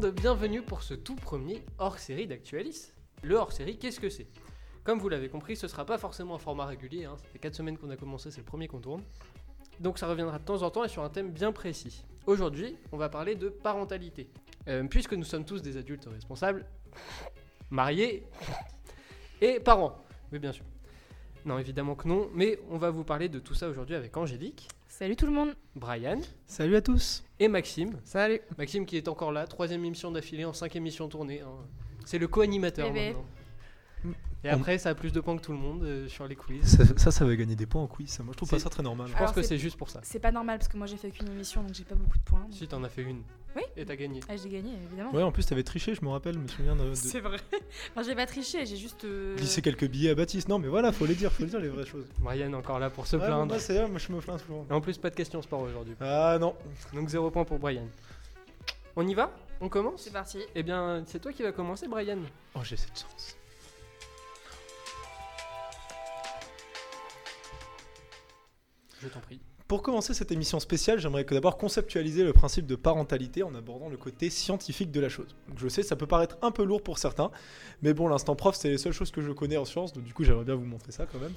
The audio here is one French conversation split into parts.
Monde, bienvenue pour ce tout premier hors-série d'Actualis. Le hors-série, qu'est-ce que c'est? Comme vous l'avez compris, ce sera pas forcément un format régulier, hein. ça fait 4 semaines qu'on a commencé, c'est le premier qu'on tourne. Donc ça reviendra de temps en temps et sur un thème bien précis. Aujourd'hui, on va parler de parentalité. Euh, puisque nous sommes tous des adultes responsables, mariés et parents. Oui, bien sûr. Non, évidemment que non, mais on va vous parler de tout ça aujourd'hui avec Angélique, Salut tout le monde. Brian Salut à tous. et Maxime. Salut. Maxime qui est encore là, troisième émission d'affilée en cinq émissions tournées. hein. C'est le co-animateur maintenant. Mm. Et après, ça a plus de points que tout le monde euh, sur les quiz. Ça, ça, ça va gagner des points en quiz. ça. Moi, je trouve pas C'est- ça très normal. Je pense Alors, que c'est- c'est juste pour ça. C'est pas normal parce que moi j'ai fait qu'une émission donc j'ai pas beaucoup de points. donc- Si t'en as fait une. Oui. Et t'as gagné. Ah, j'ai gagné évidemment. Ouais, en plus, t'avais triché, je me rappelle, je me souviens de, de C'est vrai. Enfin, j'ai pas triché, j'ai juste. euh, glisser quelques billets à Baptiste. Non, mais voilà, faut les dire, faut les dire les vraies choses. Brian encore là pour se Ouais, bon, plaindre. moi, c'est vrai, moi, je me plains souvent. Et en plus, pas de questions sport aujourd'hui. Ah non. Donc zéro point pour Brian. On y va? On commence? C'est parti. Eh bien, c'est toi qui vas commencer, Brian. Oh, j'ai cette chance. Je t'en prie. Pour commencer cette émission spéciale, j'aimerais que d'abord conceptualiser le principe de parentalité en abordant le côté scientifique de la chose. Je sais, ça peut paraître un peu lourd pour certains, mais bon, l'instant prof, c'est les seules choses que je connais en sciences, donc du coup, j'aimerais bien vous montrer ça quand même.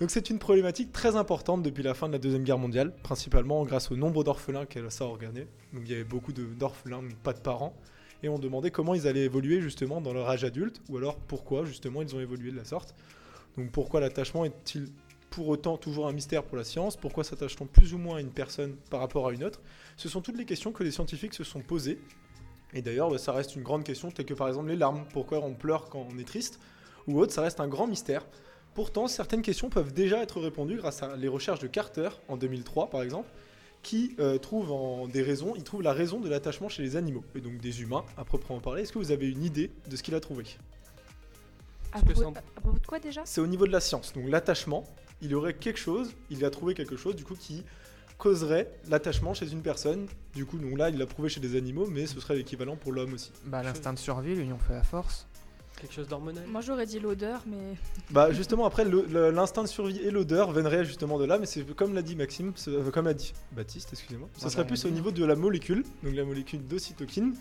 Donc, c'est une problématique très importante depuis la fin de la Deuxième Guerre mondiale, principalement grâce au nombre d'orphelins qu'elle a organé. Donc, il y avait beaucoup d'orphelins, mais pas de parents, et on demandait comment ils allaient évoluer justement dans leur âge adulte, ou alors pourquoi justement ils ont évolué de la sorte. Donc, pourquoi l'attachement est-il pour autant toujours un mystère pour la science Pourquoi s'attache-t-on plus ou moins à une personne par rapport à une autre? Ce sont toutes les questions que les scientifiques se sont posées. Et d'ailleurs, bah, ça reste une grande question, telle que par exemple les larmes. Pourquoi on pleure quand on est triste? Ou autre, ça reste un grand mystère. Pourtant, certaines questions peuvent déjà être répondues grâce à les recherches de Carter en 2003, par exemple, qui euh, trouve en des raisons, il trouve la raison de l'attachement chez les animaux, et donc des humains, à proprement parler. Est-ce que vous avez une idée de ce qu'il a trouvé? À propos, propos de quoi déjà? C'est au niveau de la science. Donc l'attachement, il y aurait quelque chose, il a trouvé quelque chose du coup qui causerait l'attachement chez une personne. Du coup, donc là, il l'a prouvé chez des animaux, mais ce serait l'équivalent pour l'homme aussi. Bah, l'instinct de survie, l'union fait la force. Quelque chose d'hormonal Moi j'aurais dit l'odeur, mais. Bah justement, après, l'instinct de survie et l'odeur viendraient justement de là, mais c'est comme l'a dit Maxime, comme l'a dit Baptiste, excusez-moi. Ce Ah serait bah, plus au niveau de la molécule, donc la molécule d'ocytokine,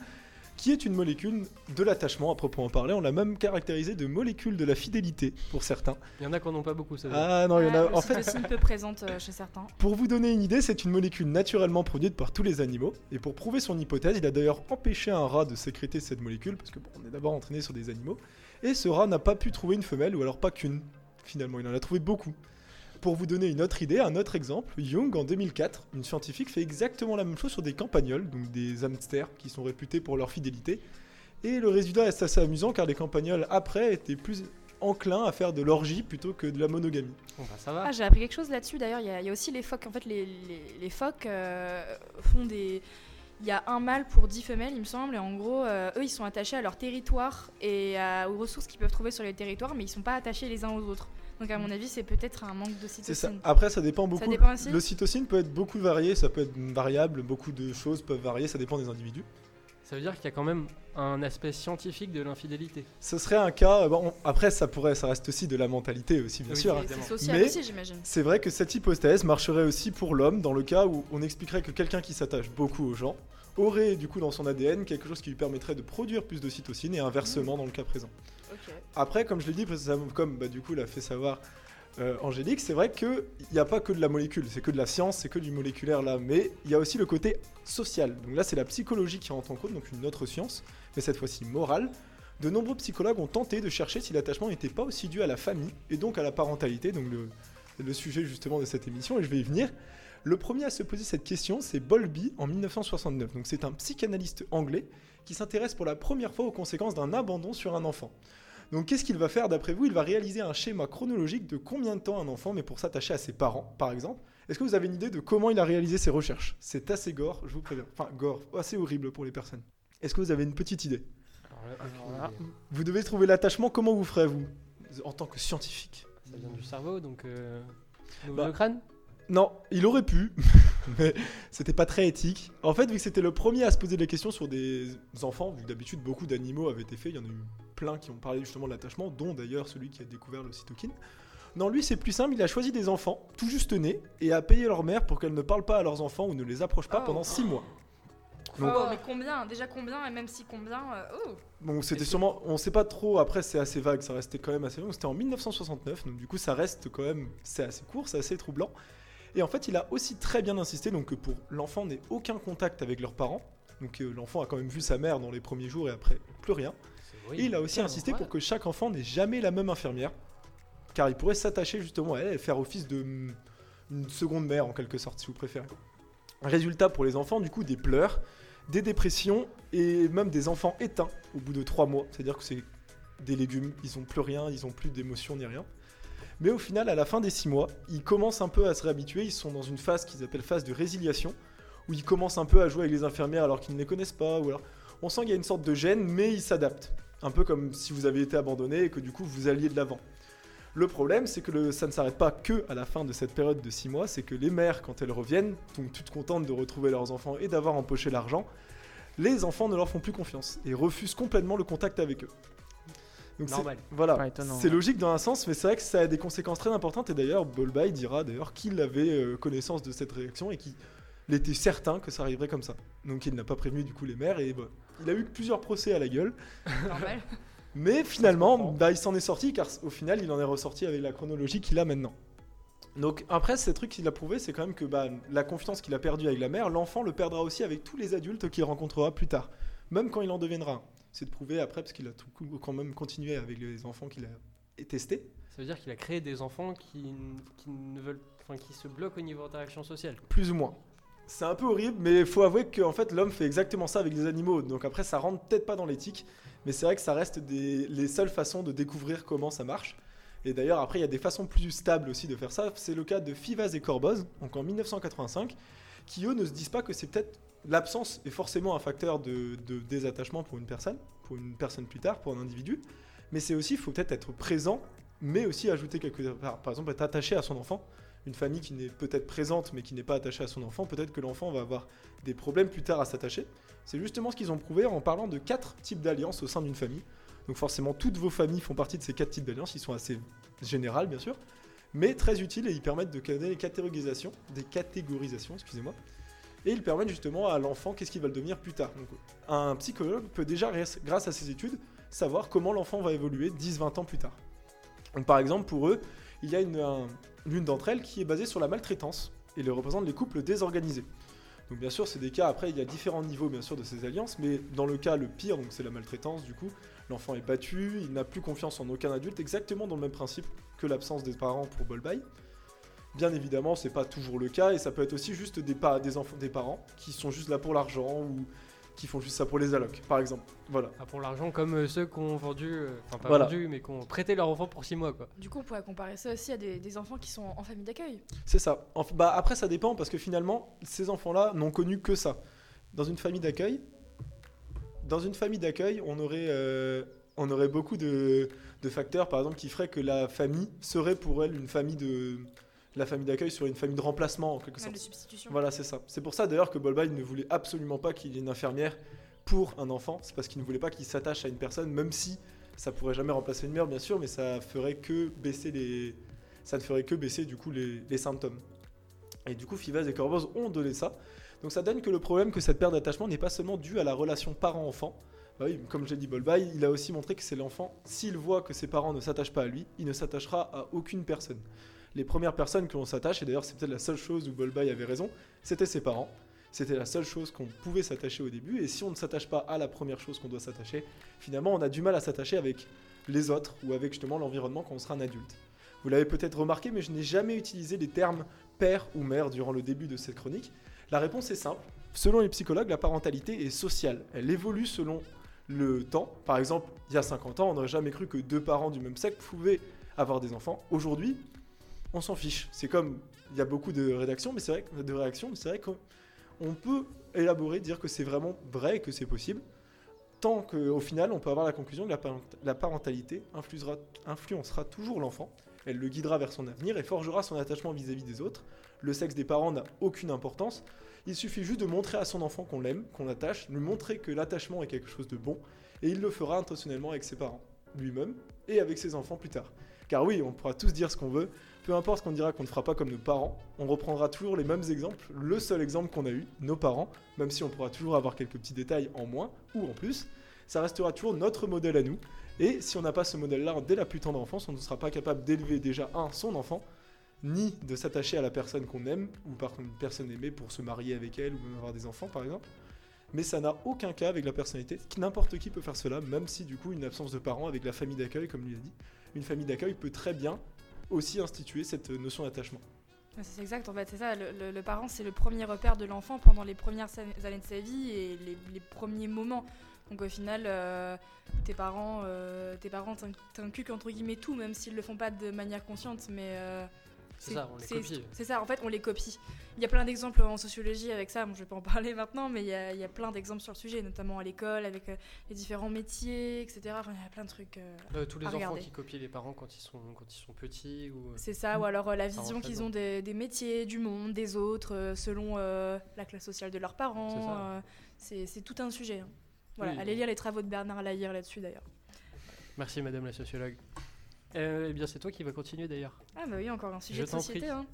qui est une molécule de l'attachement à proprement parler. On l'a même caractérisée de molécule de la fidélité pour certains. Il y en a qui en ont pas beaucoup, ça. Ah non, il y en a. Ah, En fait, aussi peu présente euh, chez certains. Pour vous donner une idée, c'est une molécule naturellement produite par tous les animaux. Et pour prouver son hypothèse, il a d'ailleurs empêché un rat de sécréter cette molécule, parce que bon, on est d'abord entraîné sur des animaux. Et ce rat n'a pas pu trouver une femelle, ou alors pas qu'une. Finalement, il en a trouvé beaucoup. Pour vous donner une autre idée, un autre exemple, Jung en 2004, une scientifique fait exactement la même chose sur des campagnols, donc des hamsters qui sont réputés pour leur fidélité. Et le résultat est assez amusant car les campagnols après étaient plus enclins à faire de l'orgie plutôt que de la monogamie. Bon, bah ça va. Ah, j'ai appris quelque chose là-dessus d'ailleurs. Il y, a- il y a aussi les phoques. En fait, les, les, les phoques euh, font des. Il y a un mâle pour 10 femelles, il me semble, et en gros, euh, eux, ils sont attachés à leur territoire et à- aux ressources qu'ils peuvent trouver sur les territoires, mais ils sont pas attachés les uns aux autres. Donc, à mon avis, c'est peut-être un manque ça. d'ocytocine. Après, ça dépend beaucoup. dépend aussi L'ocytocine peut être beaucoup varié, ça peut être variable, beaucoup de choses peuvent varier, ça dépend des individus. Ça veut dire qu'il y a quand même un aspect scientifique de l'infidélité. Ce serait un cas. euh, Bon, après, ça pourrait, ça reste aussi de la mentalité aussi, bien Oui, sûr. c'est- hein. C'est Mais- aussi, j'imagine. C'est vrai que cette hypothèse marcherait aussi pour l'homme dans le cas où on expliquerait que quelqu'un qui s'attache beaucoup aux gens aurait du coup dans son ADN quelque chose qui lui permettrait de produire plus d'ocytocine et inversement dans le cas présent. Après, comme je l'ai dit comme bah, du coup l'a fait savoir euh, Angélique, c'est vrai qu'il n'y a pas que de la molécule, c'est que de la science, c'est que du moléculaire là, mais il y a aussi le côté social. Donc là, c'est la psychologie qui rentre en compte, donc une autre science, mais cette fois-ci morale. De nombreux psychologues ont tenté de chercher si l'attachement n'était pas aussi dû à la famille et donc à la parentalité, donc le, le sujet justement de cette émission, et je vais y venir. Le premier à se poser cette question, c'est Bowlby en 1969. Donc c'est un psychanalyste anglais qui s'intéresse pour la première fois aux conséquences d'un abandon sur un enfant. Donc qu'est-ce qu'il va faire d'après vous? Il va réaliser un schéma chronologique de combien de temps un enfant met pour s'attacher à ses parents, par exemple. Est-ce que vous avez une idée de comment il a réalisé ses recherches? C'est assez gore, je vous préviens. Enfin, gore, assez horrible pour les personnes. Est-ce que vous avez une petite idée? Alors là, Alors là, Vous devez trouver l'attachement, comment vous ferez vous? En tant que scientifique. ça vient du cerveau, donc. Euh... Bah, Le crâne? Non, il aurait pu, mais c'était pas très éthique. En fait, vu que c'était le premier à se poser des questions sur des enfants, vu que d'habitude beaucoup d'animaux avaient été faits, il y en a eu plein qui ont parlé justement de l'attachement, dont d'ailleurs celui qui a découvert le cytokine. Non, lui c'est plus simple, il a choisi des enfants, tout juste nés, et a payé leur mère pour qu'elle ne parle pas à leurs enfants ou ne les approche pas Oh. pendant 6 mois. Donc- Oh, mais combien Déjà combien Et même si combien euh, Oh Bon, c'était sûrement, on sait pas trop, après c'est assez vague, ça restait quand même assez long, c'était en 1969, donc du coup ça reste quand même, c'est assez court, c'est assez troublant. Et en fait il a aussi très bien insisté donc que pour l'enfant n'ait aucun contact avec leurs parents, donc euh, l'enfant a quand même vu sa mère dans les premiers jours et après plus rien. Et il a aussi insisté pour que chaque enfant n'ait jamais la même infirmière, car il pourrait s'attacher justement à elle et faire office de mm, une seconde mère en quelque sorte, si vous préférez. Résultat pour les enfants, du coup, des pleurs, des dépressions et même des enfants éteints au bout de trois mois. C'est-à-dire que c'est des légumes, ils ont plus rien, ils ont plus d'émotions ni rien. Mais au final, à la fin des six mois, ils commencent un peu à se réhabituer. Ils sont dans une phase qu'ils appellent phase de résiliation, où ils commencent un peu à jouer avec les infirmières alors qu'ils ne les connaissent pas. Ou alors, on sent qu'il y a une sorte de gêne, mais ils s'adaptent. Un peu comme si vous avez été abandonné et que du coup vous alliez de l'avant. Le problème, c'est que ça ne s'arrête pas que à la fin de cette période de 6 mois, c'est que les mères, quand elles reviennent, donc toutes contentes de retrouver leurs enfants et d'avoir empoché l'argent, les enfants ne leur font plus confiance et refusent complètement le contact avec eux. Donc c'est- Normal. Voilà, c'est ouais. logique dans un sens, mais c'est vrai que ça a des conséquences très importantes. Et d'ailleurs, Bolbay dira d'ailleurs qu'il avait euh, connaissance de cette réaction et qu'il était certain que ça arriverait comme ça. Donc il n'a pas prévenu du coup les mères et bah, il a eu plusieurs procès à la gueule. Normal. Mais finalement, bah, il s'en est sorti car au final, il en est ressorti avec la chronologie qu'il a maintenant. Donc après, ces trucs qu'il a prouvé, c'est quand même que bah, la confiance qu'il a perdue avec la mère, l'enfant le perdra aussi avec tous les adultes qu'il rencontrera plus tard, même quand il en deviendra. C'est de prouver après, parce qu'il a tout, quand même continué avec les enfants qu'il a testés. Ça veut dire qu'il a créé des enfants qui, qui ne veulent, enfin, qui se bloquent au niveau interaction sociale. Plus ou moins. C'est un peu horrible, mais il faut avouer que en fait, l'homme fait exactement ça avec les animaux. Donc après, ça rentre peut-être pas dans l'éthique, mais c'est vrai que ça reste des, les seules façons de découvrir comment ça marche. Et d'ailleurs, après, il y a des façons plus stables aussi de faire ça. C'est le cas de Fivaz et Corboz, donc en 1985, qui eux ne se disent pas que c'est peut-être l'absence est forcément un facteur de, désattachement pour une personne, pour une personne plus tard, pour un individu. Mais c'est aussi, il faut peut-être être présent, mais aussi ajouter quelque par, par exemple, être attaché à son enfant. Une famille qui n'est peut-être présente, mais qui n'est pas attachée à son enfant, peut-être que l'enfant va avoir des problèmes plus tard à s'attacher. C'est justement ce qu'ils ont prouvé en parlant de quatre types d'alliances au sein d'une famille. Donc forcément, toutes vos familles font partie de ces quatre types d'alliances. Ils sont assez générales, bien sûr, mais très utiles et ils permettent de donner des catégorisations, des catégorisations, excusez-moi. Et ils permettent justement à l'enfant qu'est-ce qu'il va devenir plus tard. Donc, un psychologue peut déjà, grâce à ses études, savoir comment l'enfant va évoluer 10-20 ans plus tard. Donc, par exemple, pour eux, il y a une, un- l'une d'entre elles qui est basée sur la maltraitance et le représente les couples désorganisés. Donc bien sûr, c'est des cas, après il y a différents niveaux bien sûr de ces alliances, mais dans le cas le pire, donc c'est la maltraitance du coup, l'enfant est battu, il n'a plus confiance en aucun adulte, exactement dans le même principe que l'absence des parents pour Bolbaï. Bien évidemment, c'est pas toujours le cas, et ça peut être aussi juste des, pa- des, enfants, des parents qui sont juste là pour l'argent ou qui font juste ça pour les allocs, par exemple. Voilà. Ah, pour l'argent, comme euh, ceux qui ont vendu, euh, enfin pas Voilà. vendu, mais qui ont prêté leur enfant pour 6 mois quoi. Du coup, on pourrait comparer ça aussi à des, des enfants qui sont en famille d'accueil. C'est ça. Bah, après, ça dépend parce que finalement, ces enfants-là n'ont connu que ça. Dans une famille d'accueil, dans une famille d'accueil, on aurait, euh, on aurait beaucoup de, de facteurs, par exemple, qui feraient que la famille serait pour elle une famille de, la famille d'accueil serait une famille de remplacement en quelque sorte. de substitution. Voilà, c'est ça. C'est pour ça d'ailleurs que Bolbaï ne voulait absolument pas qu'il y ait une infirmière pour un enfant. C'est parce qu'il ne voulait pas qu'il s'attache à une personne, même si ça pourrait jamais remplacer une mère, bien sûr, mais ça ferait que baisser les, ça ne ferait que baisser du coup les, les symptômes. Et du coup, Fivaz et Corboz ont donné ça. Donc ça donne que le problème que cette perte d'attachement n'est pas seulement due à la relation parent-enfant. Bah oui, comme j'ai dit Bolbaï, il a aussi montré que c'est l'enfant, s'il voit que ses parents ne s'attachent pas à lui, il ne s'attachera à aucune personne. Les premières personnes que l'on s'attache, et d'ailleurs c'est peut-être la seule chose où Bolbaï avait raison, c'était ses parents. C'était la seule chose qu'on pouvait s'attacher au début, et si on ne s'attache pas à la première chose qu'on doit s'attacher, finalement on a du mal à s'attacher avec les autres ou avec justement l'environnement quand on sera un adulte. Vous l'avez peut-être remarqué, mais je n'ai jamais utilisé les termes père ou mère durant le début de cette chronique. La réponse est simple. Selon les psychologues, la parentalité est sociale. Elle évolue selon le temps. Par exemple, il y a 50 ans, on n'aurait jamais cru que deux parents du même sexe pouvaient avoir des enfants. Aujourd'hui, on s'en fiche. C'est comme il y a beaucoup de mais c'est vrai de réactions, mais c'est vrai qu'on peut élaborer, dire que c'est vraiment vrai et que c'est possible. Tant qu'au final, on peut avoir la conclusion que la, parent- la parentalité influencera, toujours l'enfant. Elle le guidera vers son avenir et forgera son attachement vis-à-vis des autres. Le sexe des parents n'a aucune importance. Il suffit juste de montrer à son enfant qu'on l'aime, qu'on attache, lui montrer que l'attachement est quelque chose de bon, et il le fera intentionnellement avec ses parents. Lui-même et avec ses enfants plus tard. Car oui, on pourra tous dire ce qu'on veut, peu importe ce qu'on dira qu'on ne fera pas comme nos parents, on reprendra toujours les mêmes exemples, le seul exemple qu'on a eu, nos parents, même si on pourra toujours avoir quelques petits détails en moins ou en plus, ça restera toujours notre modèle à nous. Et si on n'a pas ce modèle-là dès la plus tendre enfance, on ne sera pas capable d'élever déjà un son enfant, ni de s'attacher à la personne qu'on aime, ou par contre une personne aimée pour se marier avec elle ou même avoir des enfants par exemple. Mais ça n'a aucun cas avec la personnalité. N'importe qui peut faire cela, même si du coup une absence de parents avec la famille d'accueil, comme lui a dit, une famille d'accueil peut très bien aussi instituer cette notion d'attachement. C'est exact, en fait, c'est ça. Le, parent, c'est le premier repère de l'enfant pendant les premières années de sa vie et les, premiers moments. Donc au final, euh, tes parents, euh, t'inculquent entre guillemets tout, même s'ils le font pas de manière consciente, mais euh, C'est ça, on les copie. C'est ça, en fait, on les copie. Il y a plein d'exemples en sociologie avec ça. Bon, je vais pas en parler maintenant, mais il y a, il y a plein d'exemples sur le sujet, notamment à l'école avec euh, les différents métiers, etc. Enfin, il y a plein de trucs. euh, Euh, tous les à enfants regarder. qui copient les parents quand ils sont, quand ils sont petits ou... C'est ça, ou alors la vision qu'ils ont des, des métiers, du monde, des autres, selon la classe sociale de leurs parents. C'est c'est tout un sujet. hein. Voilà, Oui. allez lire les travaux de Bernard Lahire là-dessus d'ailleurs. Merci madame la sociologue. Euh, eh bien c'est toi qui vas continuer d'ailleurs. Ah bah oui, encore un sujet Je de société. hein.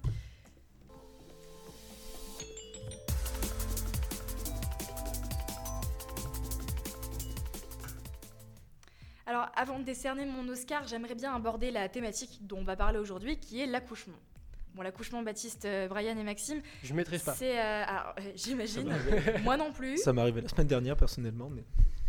Alors, avant de décerner mon Oscar, j'aimerais bien aborder la thématique dont on va parler aujourd'hui, qui est l'accouchement. Bon, l'accouchement, Baptiste, euh, Brian et Maxime, Je maîtrise pas. c'est... euh, alors, euh, j'imagine, moi non plus. Ça m'est arrivé la semaine dernière personnellement, mais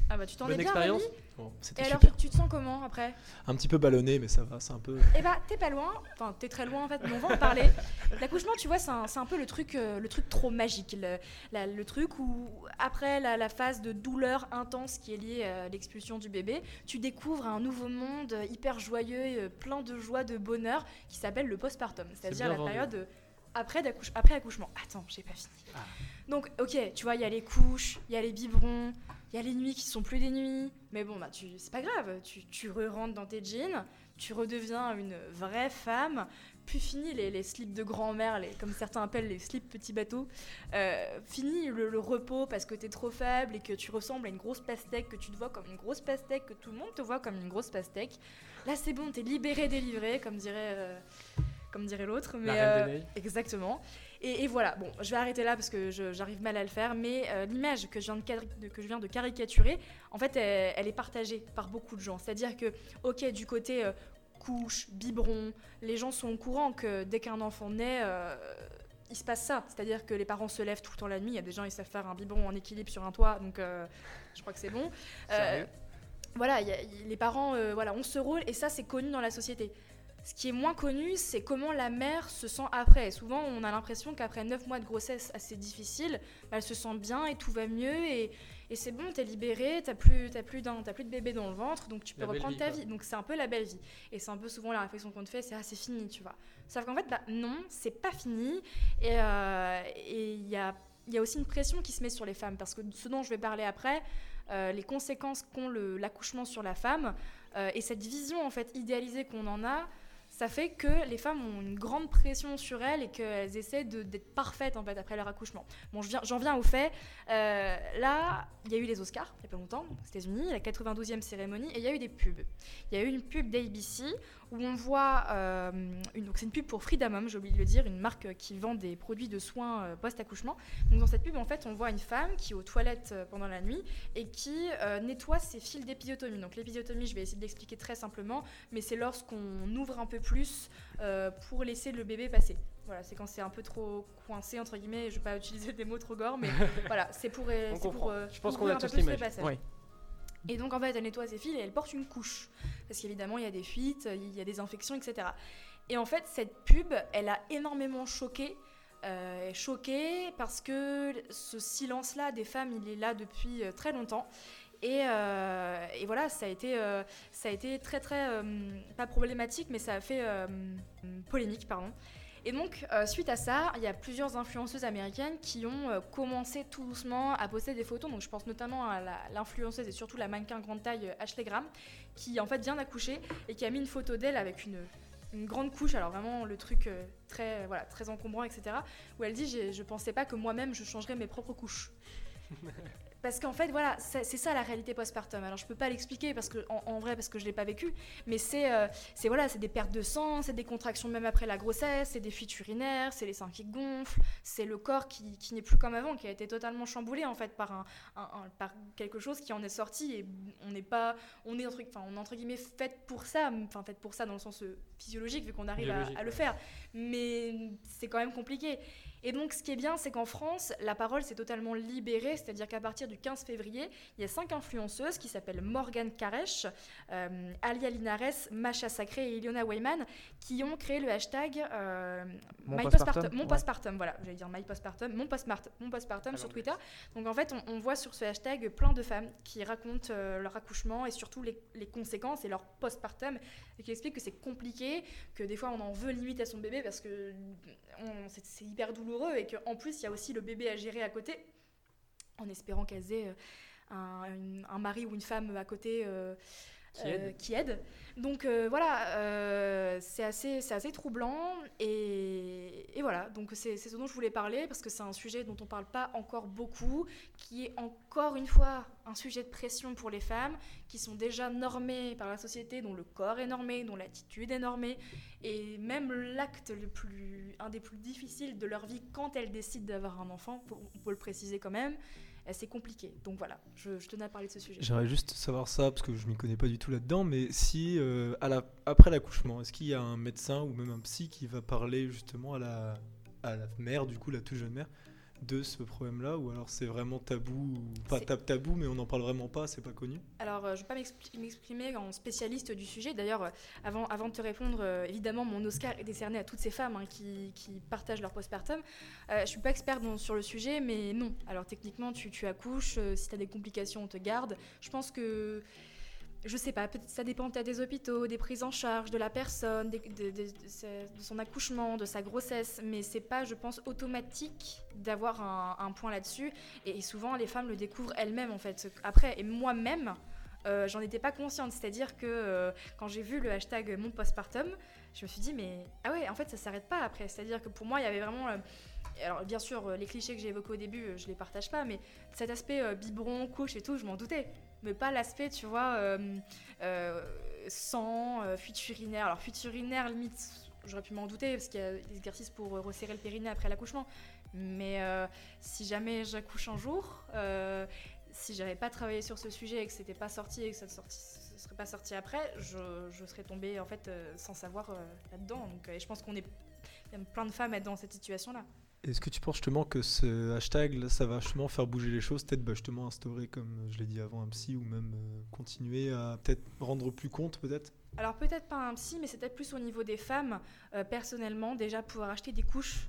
Ah bah tu t'en es Bonne bien expérience bon, Et alors, super. tu te sens comment après Un petit peu ballonné, mais ça va, c'est un peu. Eh bah, t'es pas loin, enfin, t'es très loin en fait, mais on va en parler. L'accouchement, tu vois, c'est un, c'est un peu le truc, euh, le truc trop magique. Le, la- le truc où, après la, la phase de douleur intense qui est liée à l'expulsion du bébé, tu découvres un nouveau monde euh, hyper joyeux, euh, plein de joie, de bonheur, qui s'appelle le postpartum, c'est-à-dire la période euh, après, accouchement. Attends, j'ai pas fini. Ah. Donc, ok, tu vois, il y a les couches, il y a les biberons, y a les nuits qui sont plus des nuits. Mais bon, bah, tu, c'est pas grave. Tu, tu re-rentres dans tes jeans, tu redeviens une vraie femme. Puis fini les, les slips de grand-mère, les, comme certains appellent les slips petits bateaux. Euh, fini le, le repos parce que t'es trop faible et que tu ressembles à une grosse pastèque, que tu te vois comme une grosse pastèque, que tout le monde te voit comme une grosse pastèque. Là, c'est bon, t'es libéré, délivré, comme dirait, euh, comme dirait l'autre. Mais La reine euh. Exactement. Et, et voilà, bon, je vais arrêter là parce que j'arrive mal à le faire, mais euh, l'image que, je viens de que je viens de caricaturer, en fait, elle, elle est partagée par beaucoup de gens. C'est-à-dire que, ok, du côté euh, couche, biberon, les gens sont au courant que dès qu'un enfant naît, euh, il se passe ça. C'est-à-dire que les parents se lèvent tout le temps la nuit. Il y a des gens, ils savent faire un biberon en équilibre sur un toit, donc je crois que c'est bon. Sérieux? voilà, y a- les parents euh, voilà, ont ce rôle et ça, c'est connu dans la société. Ce qui est moins connu, c'est comment la mère se sent après. Souvent, on a l'impression qu'après 9 mois de grossesse assez difficile, bah, elle se sent bien et tout va mieux et, et c'est bon, t'es libérée, t'as plus, plus, plus de bébé dans le ventre, donc tu peux La reprendre vie, ta quoi. vie. Donc c'est un peu la belle vie. Et c'est un peu souvent la réflexion qu'on te fait, c'est ah c'est fini, tu vois. Sauf qu'en fait, bah, non, c'est pas fini. Et euh, et il y a, il y a aussi une pression qui se met sur les femmes, parce que ce dont je vais parler après, euh, les conséquences qu'ont l'accouchement sur la femme, euh, et cette vision en fait idéalisée qu'on en a, ça fait que les femmes ont une grande pression sur elles et qu'elles essaient d'être parfaites en fait après leur accouchement. Bon, j'en viens au fait. Euh, là, il y a eu les Oscars il y a pas longtemps aux États-Unis, la 92e cérémonie, et il y a eu des pubs. Il y a eu une pub d'ABC où on voit euh, c'est une pub pour Freedom, j'ai oublié de le dire, une marque qui vend des produits de soins euh, post-accouchement. Donc dans cette pub, en fait, on voit une femme qui est aux toilettes pendant la nuit et qui nettoie ses fils d'épisiotomie. Donc l'épisiotomie, je vais essayer de l'expliquer très simplement, mais c'est lorsqu'on ouvre un peu plus euh, pour laisser le bébé passer. Voilà, c'est quand c'est un peu trop coincé entre guillemets. Je vais pas utiliser des mots trop gore, mais voilà, c'est pour. euh, pour, euh, Je pense qu'on a un peu tous plus les passages. Oui. Et donc en fait, elle nettoie ses fils et elle porte une couche. Parce qu'évidemment, il y a des fuites, il y a des infections, etc. Et en fait, cette pub, elle a énormément choqué. Euh, choqué parce que ce silence-là des femmes, il est là depuis très longtemps. Et, euh, et voilà, ça a été, euh, ça a été très très, euh, pas problématique, mais ça a fait polémique, pardon. Et donc, suite à ça, il y a plusieurs influenceuses américaines qui ont commencé tout doucement à poster des photos. Donc, je pense notamment à l'influenceuse et surtout la mannequin grande taille Ashley Graham, qui en fait vient d'accoucher et qui a mis une photo d'elle avec une, grande couche. Alors vraiment le truc très, voilà, très encombrant, etc. Où elle dit, je pensais pas que moi-même je changerais mes propres couches. parce qu'en fait, voilà, c'est ça la réalité postpartum. Alors, je peux pas l'expliquer parce que, en, en vrai, parce que je l'ai pas vécu, mais c'est, euh, c'est voilà, c'est des pertes de sang, c'est des contractions même après la grossesse, c'est des fuites urinaires, c'est les seins qui gonflent, c'est le corps qui, qui n'est plus comme avant, qui a été totalement chamboulé en fait par un, un- un- par quelque chose qui en est sorti et on n'est pas, on est entre, enfin, on est entre guillemets fait pour ça, enfin fait pour ça dans le sens euh, physiologique vu qu'on arrive à, le faire, mais c'est quand même compliqué. Et donc, ce qui est bien, c'est qu'en France, la parole s'est totalement libérée, c'est-à-dire qu'à partir du 15 février, il y a cinq influenceuses qui s'appellent Morgane Karesh, euh, Alia Linares, Macha Sacré et Ilona Weyman, qui ont créé le hashtag euh, Mon My postpartum, postpartum- Mon ouais. postpartum, voilà, j'allais dire My postpartum, mon postpartum, mon postpartum À sur. Twitter. Donc en fait, on, on voit sur ce hashtag plein de femmes qui racontent euh, leur accouchement et surtout les, les conséquences et leur postpartum, et qui expliquent que c'est compliqué, que des fois on en veut limite à son bébé parce que c'est hyper douloureux et qu'en plus il y a aussi le bébé à gérer à côté, en espérant qu'elles aient euh, un, mari ou une femme à côté. euh, Qui euh, aide. qui aide. Donc euh, voilà, euh, c'est assez, assez troublant et, et voilà. Donc c'est ce dont je voulais parler parce que c'est un sujet dont on parle pas encore beaucoup, qui est encore une fois un sujet de pression pour les femmes qui sont déjà normées par la société, dont le corps est normé, dont l'attitude est normée et même l'acte le plus, un des plus difficiles de leur vie quand elles décident d'avoir un enfant, on peut le préciser quand même. Euh, C'est compliqué. Donc voilà, je, tenais à parler de ce sujet. J'aimerais juste savoir ça parce que je m'y connais pas du tout là-dedans, mais si euh, après l'accouchement, est-ce qu'il y a un médecin ou même un psy qui va parler justement à la, à la mère, du coup la toute jeune mère, de ce problème-là, ou alors c'est vraiment tabou, ou pas tab- tabou, mais on n'en parle vraiment pas, c'est pas connu? Alors, euh, je ne vais pas m'exprimer en spécialiste du sujet. D'ailleurs, euh, avant, avant de te répondre, euh, évidemment, mon Oscar est décerné à toutes ces femmes hein, qui, qui partagent leur postpartum. Je ne suis pas experte dans- sur le sujet, mais non. Alors, techniquement, tu, tu accouches. si tu as des complications, on te garde. Je pense que. Je sais pas, ça dépend peut-être des hôpitaux, des prises en charge, de la personne, de, son accouchement, de sa grossesse, mais c'est pas, je pense, automatique d'avoir un, point là-dessus. Et, et souvent, les femmes le découvrent elles-mêmes, en fait. Après, et moi-même, euh, j'en étais pas consciente. C'est-à-dire que euh, quand j'ai vu le hashtag mon postpartum, je me suis dit, mais ah ouais, en fait, ça s'arrête pas après. C'est-à-dire que pour moi, il y avait vraiment. euh, alors, bien sûr, euh, les clichés que j'ai évoqués au début, euh, je les partage pas, mais cet aspect euh, biberon, couche et tout, je m'en doutais. Mais pas l'aspect, tu vois, euh, euh, sang, euh, fuite urinaire. Alors, fuite urinaire, limite, j'aurais pu m'en douter, parce qu'il y a des exercices pour resserrer le périnée après l'accouchement. Mais si jamais j'accouche un jour, si j'avais pas travaillé sur ce sujet et que c'était pas sorti et que ça ne serait pas sorti après, je, serais tombée en fait sans savoir là-dedans. Donc, et je pense qu'on est y a plein de femmes à être dans cette situation-là. Est-ce que tu penses justement que ce hashtag, là, ça va justement faire bouger les choses, peut-être bah, justement instaurer, comme je l'ai dit avant, un psy, ou même euh, continuer à peut-être rendre plus compte, peut-être? Alors peut-être pas un psy, mais c'est peut-être plus au niveau des femmes. Euh, personnellement, déjà pouvoir acheter des couches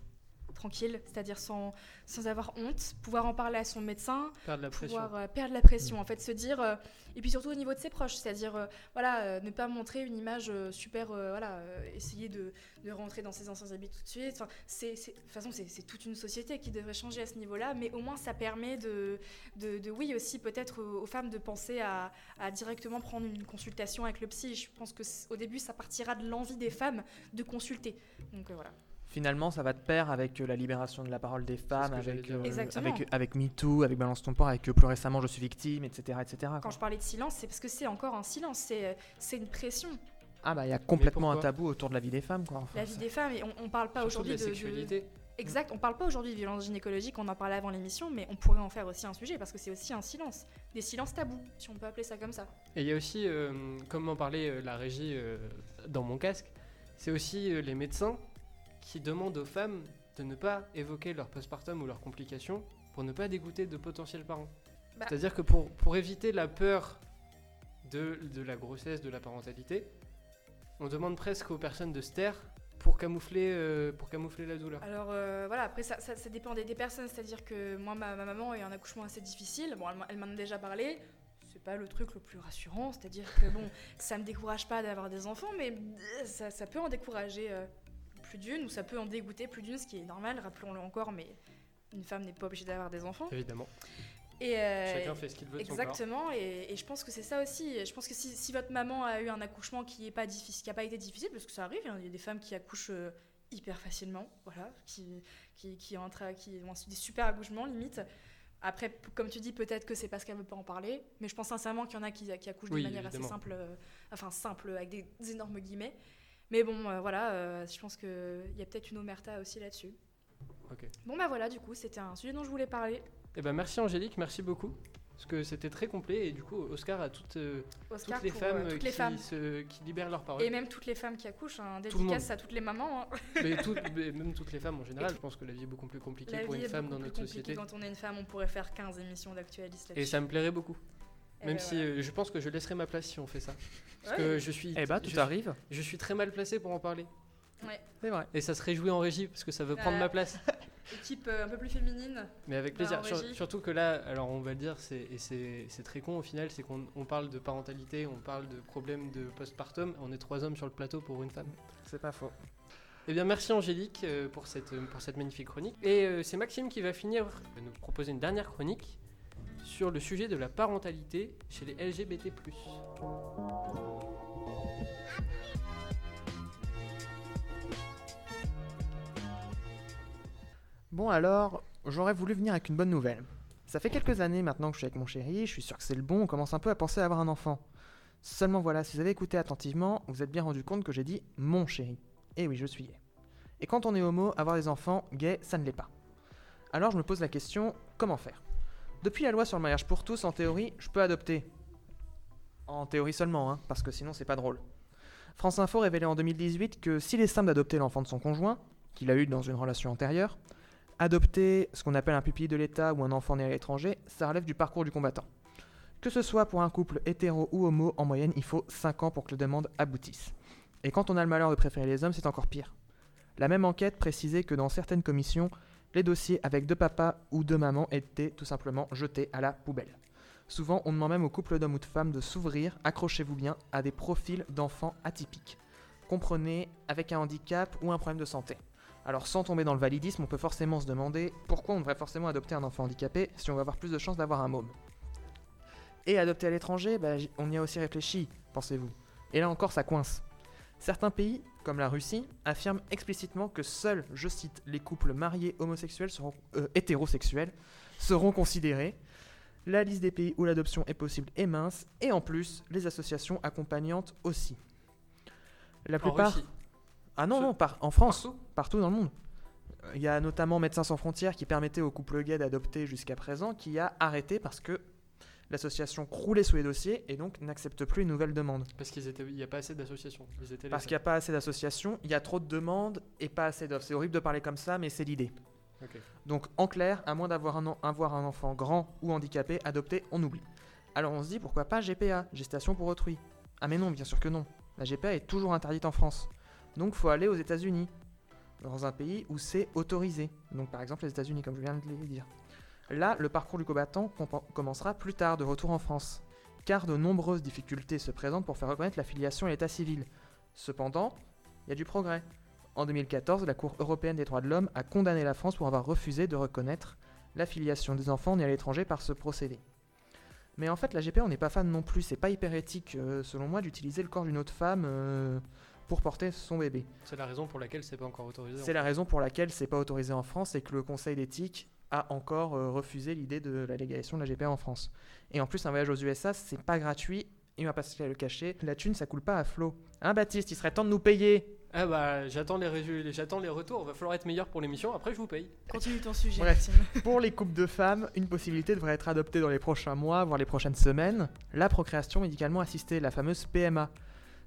tranquilles, c'est-à-dire sans, sans avoir honte, pouvoir en parler à son médecin, Perdre la pression. pouvoir euh, perdre la pression, en fait, se dire, euh, et puis surtout au niveau de ses proches, c'est-à-dire, euh, voilà, ne pas montrer une image super, voilà, essayer de, de rentrer dans ses anciens habits tout de suite. Enfin, c'est, c'est- de toute façon, c'est, c'est toute une société qui devrait changer à ce niveau-là, mais au moins ça permet de, de, de, oui, aussi peut-être aux, femmes de penser à, à directement prendre une consultation avec le psy. Je pense que au début, ça partira de l'envie des femmes de consulter. Donc euh, voilà. Finalement, ça va de pair avec euh, la libération de la parole des femmes, avec, euh, Exactement. avec, avec MeToo, avec Balance ton port, avec euh, plus récemment Je suis victime, etc. etc. Quand quoi. je parlais de silence, c'est parce que c'est encore un silence, c'est, euh, c'est une pression. Ah bah il y a complètement un tabou autour de la vie des femmes. Quoi. Enfin, La vie des femmes, et on, on parle pas Surtout de aujourd'hui la de, de- sexualité. Exact, on parle pas aujourd'hui de violence gynécologique, on en parlait avant l'émission, mais on pourrait en faire aussi un sujet parce que c'est aussi un silence, des silences tabous, si on peut appeler ça comme ça. Et il y a aussi, euh, comme en parlait euh, la régie euh, dans mon casque, c'est aussi euh, les médecins qui demandent aux femmes de ne pas évoquer leur postpartum ou leurs complications pour ne pas dégoûter de potentiels parents. Bah. C'est-à-dire que pour, pour éviter la peur de, de la grossesse, de la parentalité, on demande presque aux personnes de se taire pour camoufler, euh, pour camoufler la douleur. Alors euh, voilà, après ça, ça, ça dépend des, des personnes, c'est-à-dire que moi, ma, ma maman a eu un accouchement assez difficile, bon, elle, m'en a déjà parlé, c'est pas le truc le plus rassurant, c'est-à-dire que bon, ça me décourage pas d'avoir des enfants, mais ça, ça peut en décourager euh, plus d'une, ou ça peut en dégoûter plus d'une, ce qui est normal, rappelons-le encore, mais une femme n'est pas obligée d'avoir des enfants. Évidemment. Et, euh, Chacun fait ce qu'il veut de son corps. Exactement, et, et je pense que c'est ça aussi. Je pense que si, si votre maman a eu un accouchement qui n'a pas, difficile- qui a pas été difficile, parce que ça arrive, hein, il y a des femmes qui accouchent euh, hyper facilement, voilà, qui, qui, qui, qui ont des super accouchements limite. Après, comme tu dis, peut-être que c'est parce qu'elle veut pas en parler, mais je pense sincèrement qu'il y en a qui, qui accouchent Oui, de manière assez simple, euh, enfin simple, avec des, des énormes guillemets. Mais bon, euh, voilà, euh, je pense qu'il y a peut-être une omerta aussi là-dessus. Bon, bah voilà, du coup, c'était un sujet dont je voulais parler. Eh ben merci Angélique, merci beaucoup. Parce que c'était très complet et du coup Oscar à toutes, euh, Oscar toutes les femmes, qui, les femmes. se- qui libèrent leur parole. Et même toutes les femmes qui accouchent, hein, Tout le monde. dédicace à toutes les mamans. hein. Mais tout- mais même toutes les femmes en général, je pense que la vie est beaucoup plus compliquée La pour vie une est femme dans notre société. Quand on est une femme, on pourrait faire 15 émissions d'actualistes. Et ça me plairait beaucoup. Même si voilà. euh, je pense que je laisserai ma place si on fait ça. Parce Ouais. que je suis, Eh bah, tout je, arrive. je suis très mal placé pour en parler. C'est vrai. Et ça serait joué en régie parce que ça veut prendre ma place. Équipe euh, un peu plus féminine. Mais avec Bah, plaisir. Sur- surtout que là, alors on va le dire, c'est, et c'est, très con au final, c'est qu'on on parle de parentalité, on parle de problèmes de postpartum. On est trois hommes sur le plateau pour une femme. C'est pas faux. Eh bien, merci Angélique euh, pour cette, pour cette magnifique chronique. Et c'est Maxime qui va finir de nous proposer une dernière chronique sur le sujet de la parentalité chez les LGBT. Bon alors, j'aurais voulu venir avec une bonne nouvelle. Ça fait quelques années maintenant que je suis avec mon chéri, je suis sûr que c'est le bon, on commence un peu à penser à avoir un enfant. Seulement voilà, si vous avez écouté attentivement, vous êtes bien rendu compte que j'ai dit mon chéri. Et oui, je suis gay. Et quand on est homo, avoir des enfants, gay, ça ne l'est pas. Alors je me pose la question, comment faire? Depuis la loi sur le mariage pour tous, en théorie, je peux adopter. En théorie seulement, hein, parce que sinon c'est pas drôle. France Info révélait en 2018 que s'il est simple d'adopter l'enfant de son conjoint, qu'il a eu dans une relation antérieure, Adopter ce qu'on appelle un pupille de l'État ou un enfant né à l'étranger, ça relève du parcours du combattant. Que ce soit pour un couple hétéro ou homo, en moyenne, il faut 5 ans pour que la demande aboutisse. Et quand on a le malheur de préférer les hommes, c'est encore pire. La même enquête précisait que dans certaines commissions, les dossiers avec deux papas ou deux mamans étaient tout simplement jetés à la poubelle. Souvent, on demande même aux couples d'hommes ou de femmes de s'ouvrir, accrochez-vous bien, à des profils d'enfants atypiques. Comprenez, avec un handicap ou un problème de santé. Alors sans tomber dans le validisme, on peut forcément se demander pourquoi on devrait forcément adopter un enfant handicapé si on va avoir plus de chances d'avoir un môme. Et adopter à l'étranger, bah, on y a aussi réfléchi, pensez-vous. Et là encore, ça coince. Certains pays, comme la Russie, affirment explicitement que seuls, je cite, les couples mariés homosexuels seront euh, hétérosexuels seront considérés. La liste des pays où l'adoption est possible est mince, et en plus, les associations accompagnantes aussi. La En plupart. Russie. Ah non, non, par- en France Partout partout dans le monde. Euh, Il y a notamment Médecins sans frontières qui permettait aux couples gays d'adopter jusqu'à présent, qui a arrêté parce que l'association croulait sous les dossiers et donc n'accepte plus une nouvelle demande. Parce qu'il n'y a pas assez d'associations. Parce qu'il n'y a pas assez d'associations, il y a trop de demandes et pas assez d'offres. C'est horrible de parler comme ça, mais c'est l'idée. Donc en clair, à moins d'avoir un, en- avoir un enfant grand ou handicapé, adopté, on oublie. Alors on se dit pourquoi pas GPA, gestation pour autrui? Ah mais non, bien sûr que non. La GPA est toujours interdite en France. Donc faut aller aux États-Unis, dans un pays où c'est autorisé. Donc par exemple les États-Unis, comme je viens de le dire. Là, le parcours du combattant commencera plus tard, de retour en France, car de nombreuses difficultés se présentent pour faire reconnaître la filiation à l'état civil. Cependant, il y a du progrès. En 2014, la Cour européenne des droits de l'homme a condamné la France pour avoir refusé de reconnaître la filiation des enfants nés à l'étranger par ce procédé. Mais en fait, la GPA, on n'est pas fan non plus. C'est pas hyper éthique, euh, selon moi, d'utiliser le corps d'une autre femme euh, pour porter son bébé. C'est la raison pour laquelle c'est pas encore autorisé. C'est la raison pour laquelle c'est pas autorisé en France et que le Conseil d'éthique a encore euh, refusé l'idée de la légalisation de la GPA en France. Et en plus, un voyage aux USA, c'est pas gratuit. Et on va pas se le cacher, la thune, ça coule pas à flot. Hein, Baptiste, il serait temps de nous payer Ah bah j'attends les, résu- j'attends les retours. Va falloir être meilleur pour l'émission. Après je vous paye. Continue ton sujet, Bref. Pour les couples de femmes, une possibilité devrait être adoptée dans les prochains mois, voire les prochaines semaines, la procréation médicalement assistée, la fameuse PMA.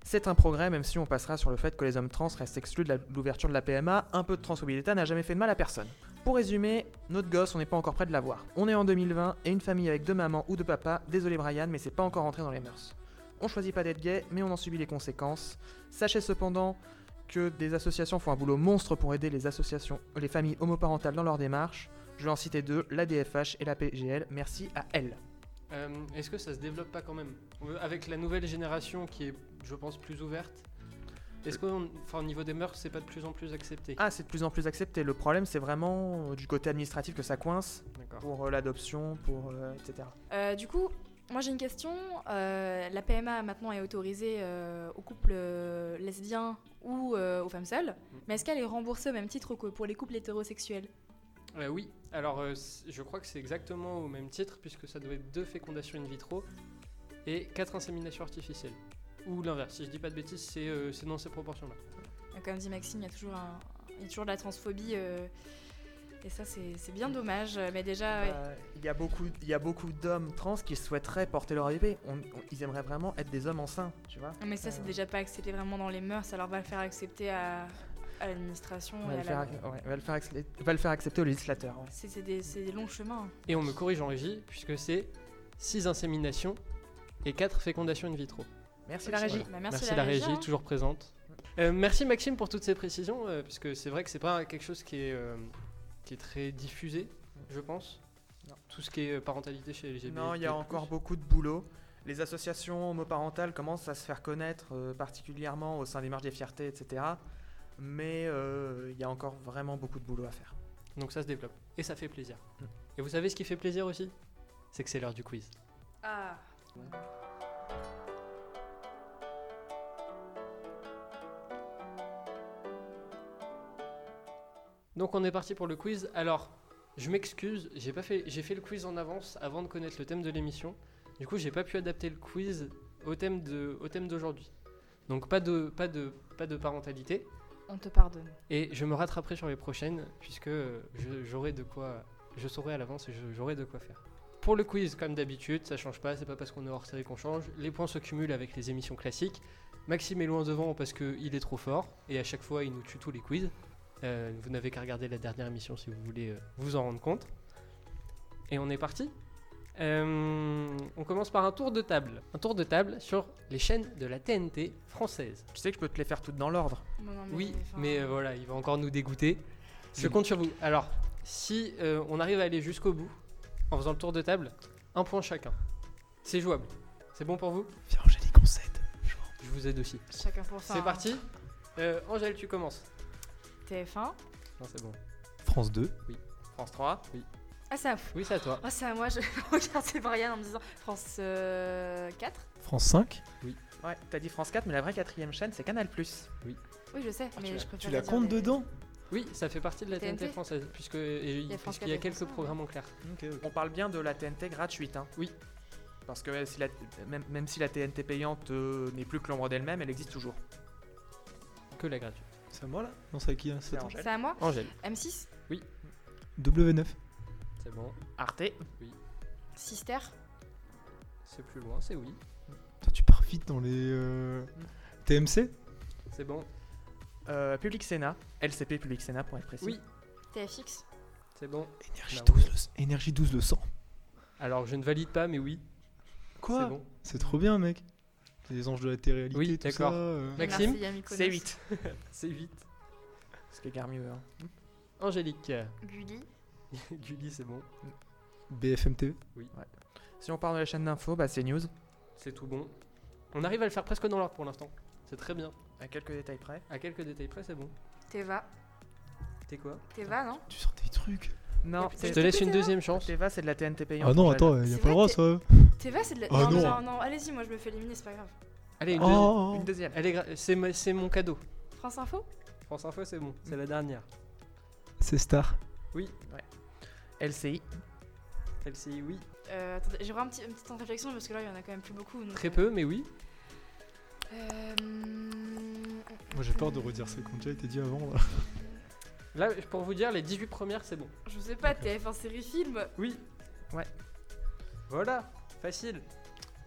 C'est un progrès, même si on passera sur le fait que les hommes trans restent exclus de l'ouverture de la PMA, un peu de transmobilité n'a jamais fait de mal à personne. Pour résumer, notre gosse, on n'est pas encore près de l'avoir. On est en 2020 et une famille avec deux mamans ou deux papas, désolé Brian, mais c'est pas encore rentré dans les mœurs. On choisit pas d'être gay, mais on en subit les conséquences. Sachez cependant que des associations font un boulot monstre pour aider les familles homoparentales dans leur démarche. Je vais en citer deux, la DFH et la PGL. Merci à elles. Euh, Est-ce que ça se développe pas quand même? Euh, Avec la nouvelle génération qui est, je pense, plus ouverte. Est-ce qu'au enfin, au niveau des mœurs, c'est pas de plus en plus accepté? Ah, c'est de plus en plus accepté. Le problème, c'est vraiment euh, du côté administratif que ça coince pour euh, l'adoption, pour euh, etc. Euh, du coup, moi j'ai une question. Euh, la PMA maintenant est autorisée euh, aux couples euh, lesbiens ou euh, aux femmes seules, mais est-ce qu'elle est remboursée au même titre que pour les couples hétérosexuels? Euh, oui, alors euh, je crois que c'est exactement au même titre, puisque ça doit être deux fécondations in vitro et quatre inséminations artificielles. Ou l'inverse, si je dis pas de bêtises, c'est euh, dans ces proportions-là. Comme dit Maxime, il y a toujours, un- il y a toujours de la transphobie. euh, et ça, c'est bien dommage. Mais déjà. Bah, Il y a beaucoup, il y a beaucoup d'hommes trans qui souhaiteraient porter leur bébé. On- on- ils aimeraient vraiment être des hommes enceints, tu vois. Non, Mais ça, c'est Euh, déjà pas accepté vraiment dans les mœurs. Alors, va le faire accepter à, à l'administration. On va le faire, la- ouais, on va le faire accepter, va le faire accepter au législateur. ouais. C'est des, c'est des longs chemins. Et on me corrige en régie, puisque c'est 6 inséminations et 4 fécondations in vitro. Merci la régie. Bah, Merci, merci, la régie, hein. toujours présente. Euh, merci Maxime pour toutes ces précisions, euh, puisque c'est vrai que c'est pas quelque chose qui est, euh, qui est très diffusé, je pense. Non. Tout ce qui est euh, parentalité chez LGBT. Non, il y a encore beaucoup de boulot. Les associations homoparentales commencent à se faire connaître, euh, particulièrement au sein des marches des fiertés, etc. Mais euh, il y a encore vraiment beaucoup de boulot à faire. Donc ça se développe. Et ça fait plaisir. Mm. Et vous savez ce qui fait plaisir aussi? C'est que c'est l'heure du quiz. Ah. Donc on est parti pour le quiz. Alors, je m'excuse, j'ai pas fait, j'ai fait le quiz en avance avant de connaître le thème de l'émission. Du coup, j'ai pas pu adapter le quiz au thème de, au thème d'aujourd'hui. Donc pas de, pas de, pas de parentalité. On te pardonne. Et je me rattraperai sur les prochaines puisque je- j'aurai de quoi, je saurai à l'avance et j'aurai de quoi faire. Pour le quiz, comme d'habitude, ça change pas. C'est pas parce qu'on est hors série qu'on change. Les points se cumulent avec les émissions classiques. Maxime est loin devant parce qu'il est trop fort et à chaque fois il nous tue tous les quiz. Euh, vous n'avez qu'à regarder la dernière émission si vous voulez euh, vous en rendre compte. Et on est parti. Euh, on commence par un tour de table. Un tour de table sur les chaînes de la TNT française. Tu sais que je peux te les faire toutes dans l'ordre. Oui, mais euh, voilà, il va encore nous dégoûter. Je compte sur vous. Alors, si euh, on arrive à aller jusqu'au bout, en faisant le tour de table, un point chacun. C'est jouable. C'est bon pour vous? Viens, Angélique, on s'aide. Je vous aide aussi. Chacun pour ça. C'est hein. parti. Euh, Angèle, tu commences. TF1. Non, c'est bon. France 2. France 3. Ah, c'est à, Oui, c'est à toi. ah, c'est à moi. Je regardais Brian en me disant France euh, 4. France 5. Ouais, t'as dit France 4, mais la vraie quatrième chaîne, c'est Canal+. Oui, je sais, Ah, mais tu la- je préfère Tu la comptes dedans? Oui, ça fait partie de la TNT, TNT. française, puisque et- y a France puisqu'il y a 4 et quelques France 5, programmes en clair. On parle bien de la TNT gratuite. Hein. Oui. Parce que euh, si la- même, même si la TNT payante euh, n'est plus que l'ombre d'elle-même, elle existe toujours. Que la gratuite. C'est à moi là Non, c'est à qui là C'est C'est à toi Angèle. C'est à moi Angèle, M6 W9. c'est bon. Arte. Sister C'est plus loin, c'est oui. Toi, tu pars vite dans les. euh, TMC C'est bon. Euh, Public Sénat. LCP Public Sénat pour être précis. Oui, TFX c'est bon. Énergie Bah 12, le... Énergie 12 le sang. Alors, je ne valide pas, mais oui. Quoi C'est bon. C'est trop bien, mec. Les anges de la télé-réalité, Oui, tout d'accord. ça. euh. Maxime. C'est 8. C'est vite. Ce qui est mieux. hein. Angélique. Gulli Gulli, c'est bon. BFM TV. Si on parle de la chaîne d'info, bah, c'est News. C'est tout bon. On arrive à le faire presque dans l'ordre pour l'instant. C'est très bien. À quelques détails près. À quelques détails près, c'est bon. Teva T'es quoi? Teva, non? Tu sors des trucs. Non, Je te laisse une deuxième chance. Teva, c'est de la TNT payante. Ah non, attends, il y a pas le droit ça. Teva, c'est de la. Ah non, non. non, non, allez-y, moi je me fais éliminer, c'est pas grave. Allez, une Oh, deuxième. oh, oh. Une deuxième. C'est, ma- c'est mon cadeau. France Info France Info, c'est bon. C'est la dernière. C'est Star. LCI. LCI, oui. euh, Attendez, j'ai vraiment un petit, un petit temps de réflexion parce que là il y en a quand même plus beaucoup. donc, Très euh, peu, mais oui. Euh, Moi j'ai peur de redire ce qui ont déjà été dit avant. Là. Là, pour vous dire, les 18 premières, c'est bon. Je sais pas, TF1 série film Oui. Ouais. Voilà. Facile.